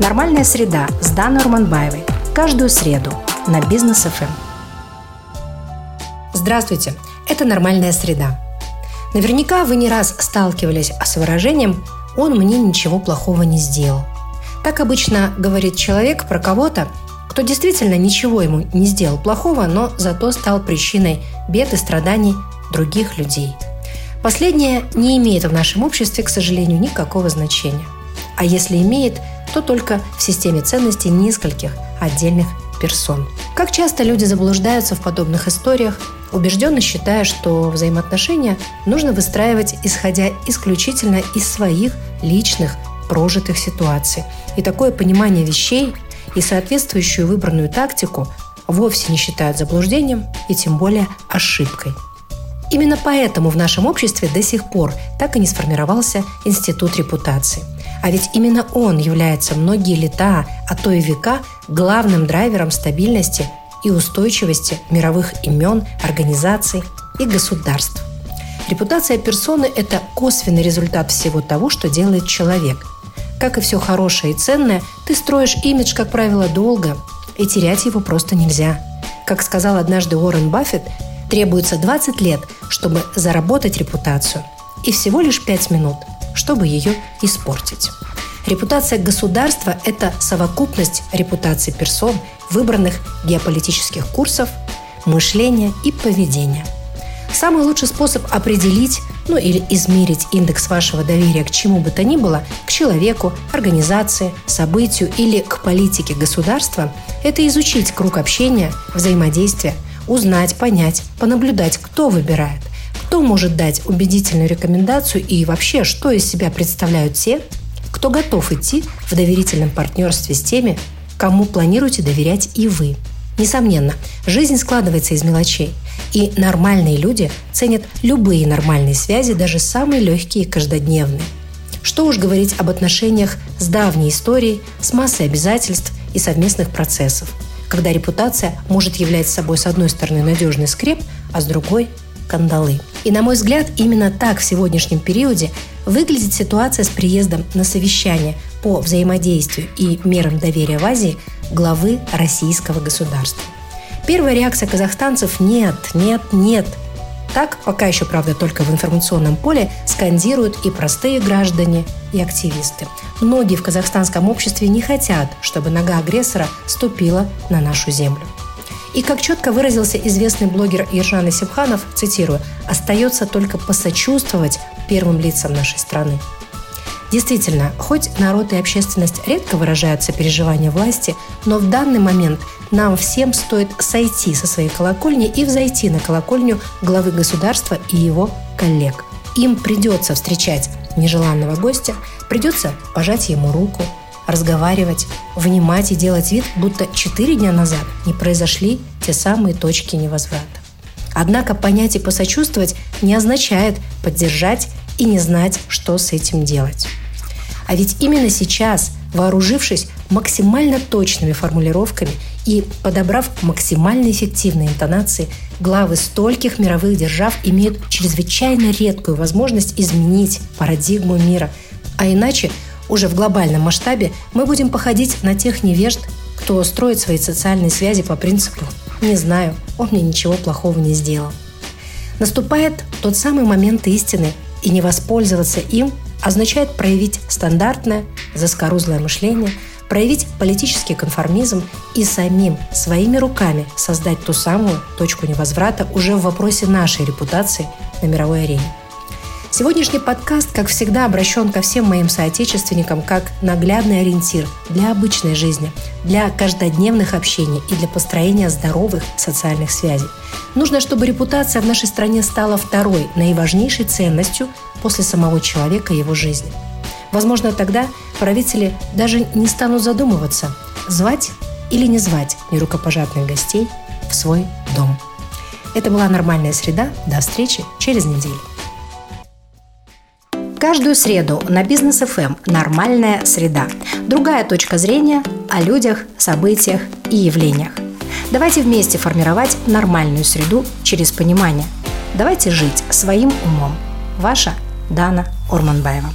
Нормальная среда с Даной Урманбаевой. Каждую среду на Бизнес ФМ. Здравствуйте, это «Нормальная среда». Наверняка вы не раз сталкивались с выражением «он мне ничего плохого не сделал». Так обычно говорит человек про кого-то, кто действительно ничего ему не сделал плохого, но зато стал причиной бед и страданий других людей. Последнее не имеет в нашем обществе, к сожалению, никакого значения. А если имеет, то только в системе ценностей нескольких отдельных персон. Как часто люди заблуждаются в подобных историях, убежденно считая, что взаимоотношения нужно выстраивать исходя исключительно из своих личных прожитых ситуаций. И такое понимание вещей и соответствующую выбранную тактику вовсе не считают заблуждением и тем более ошибкой. Именно поэтому в нашем обществе до сих пор так и не сформировался институт репутации. А ведь именно он является многие лета, а то и века главным драйвером стабильности и устойчивости мировых имен, организаций и государств. Репутация персоны – это косвенный результат всего того, что делает человек. Как и все хорошее и ценное, ты строишь имидж, как правило, долго, и терять его просто нельзя. Как сказал однажды Уоррен Баффет, требуется 20 лет, чтобы заработать репутацию, и всего лишь 5 минут, чтобы ее испортить. Репутация государства – это совокупность репутаций персон, выбранных геополитических курсов, мышления и поведения. Самый лучший способ определить, ну или измерить индекс вашего доверия к чему бы то ни было, к человеку, организации, событию или к политике государства – это изучить круг общения, взаимодействия, узнать, понять, понаблюдать, кто выбирает, кто может дать убедительную рекомендацию и вообще, что из себя представляют те, кто готов идти в доверительном партнерстве с теми, кому планируете доверять и вы. Несомненно, жизнь складывается из мелочей, и нормальные люди ценят любые нормальные связи, даже самые легкие и каждодневные. Что уж говорить об отношениях с давней историей, с массой обязательств и совместных процессов, когда репутация может являть собой с одной стороны надежный скреп, а с другой – кандалы. И, на мой взгляд, именно так в сегодняшнем периоде выглядит ситуация с приездом на совещание по взаимодействию и мерам доверия в Азии главы российского государства. Первая реакция казахстанцев – нет, нет, нет. Так, пока еще, правда, только в информационном поле, скандируют и простые граждане, и активисты. Многие в казахстанском обществе не хотят, чтобы нога агрессора ступила на нашу землю. И как четко выразился известный блогер Ержан Исимханов, цитирую, «остается только посочувствовать первым лицам нашей страны». Действительно, хоть народ и общественность редко выражают сопереживание власти, но в данный момент нам всем стоит сойти со своей колокольни и взойти на колокольню главы государства и его коллег. Им придется встречать нежеланного гостя, придется пожать ему руку, разговаривать, внимать и делать вид, будто четыре дня назад не произошли те самые точки невозврата. Однако понять и посочувствовать не означает поддержать и не знать, что с этим делать. А ведь именно сейчас, вооружившись максимально точными формулировками и подобрав максимально эффективные интонации, главы стольких мировых держав имеют чрезвычайно редкую возможность изменить парадигму мира. А иначе уже в глобальном масштабе мы будем походить на тех невежд, кто строит свои социальные связи по принципу «не знаю, он мне ничего плохого не сделал». Наступает тот самый момент истины, и не воспользоваться им означает проявить стандартное, заскорузлое мышление, проявить политический конформизм и самим, своими руками создать ту самую точку невозврата уже в вопросе нашей репутации на мировой арене. Сегодняшний подкаст, как всегда, обращен ко всем моим соотечественникам как наглядный ориентир для обычной жизни, для каждодневных общений и для построения здоровых социальных связей. Нужно, чтобы репутация в нашей стране стала второй, наиважнейшей ценностью после самого человека и его жизни. Возможно, тогда правители даже не станут задумываться, звать или не звать нерукопожатных гостей в свой дом. Это была «Нормальная среда». До встречи через неделю. Каждую среду на Бизнес ФМ «Нормальная среда». Другая точка зрения о людях, событиях и явлениях. Давайте вместе формировать нормальную среду через понимание. Давайте жить своим умом. Ваша Дана Орманбаева.